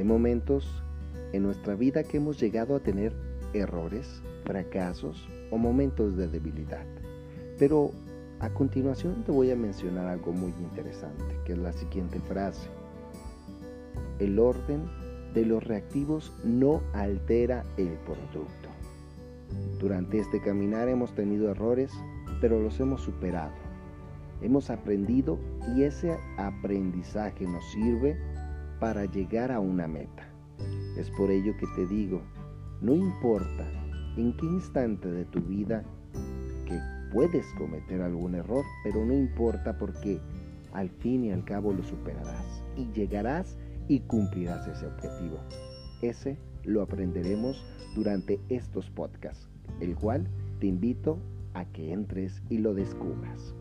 Hay momentos en nuestra vida que hemos llegado a tener errores, fracasos o momentos de debilidad. Pero a continuación te voy a mencionar algo muy interesante, que es la siguiente frase. El orden de los reactivos no altera el producto. Durante este caminar hemos tenido errores, pero los hemos superado. Hemos aprendido y ese aprendizaje nos sirve para llegar a una meta. Es por ello que te digo, no importa en qué instante de tu vida que puedes cometer algún error, pero no importa porque al fin y al cabo lo superarás y llegarás y cumplirás ese objetivo. Ese lo aprenderemos durante estos podcasts, el cual te invito a que entres y lo descubras.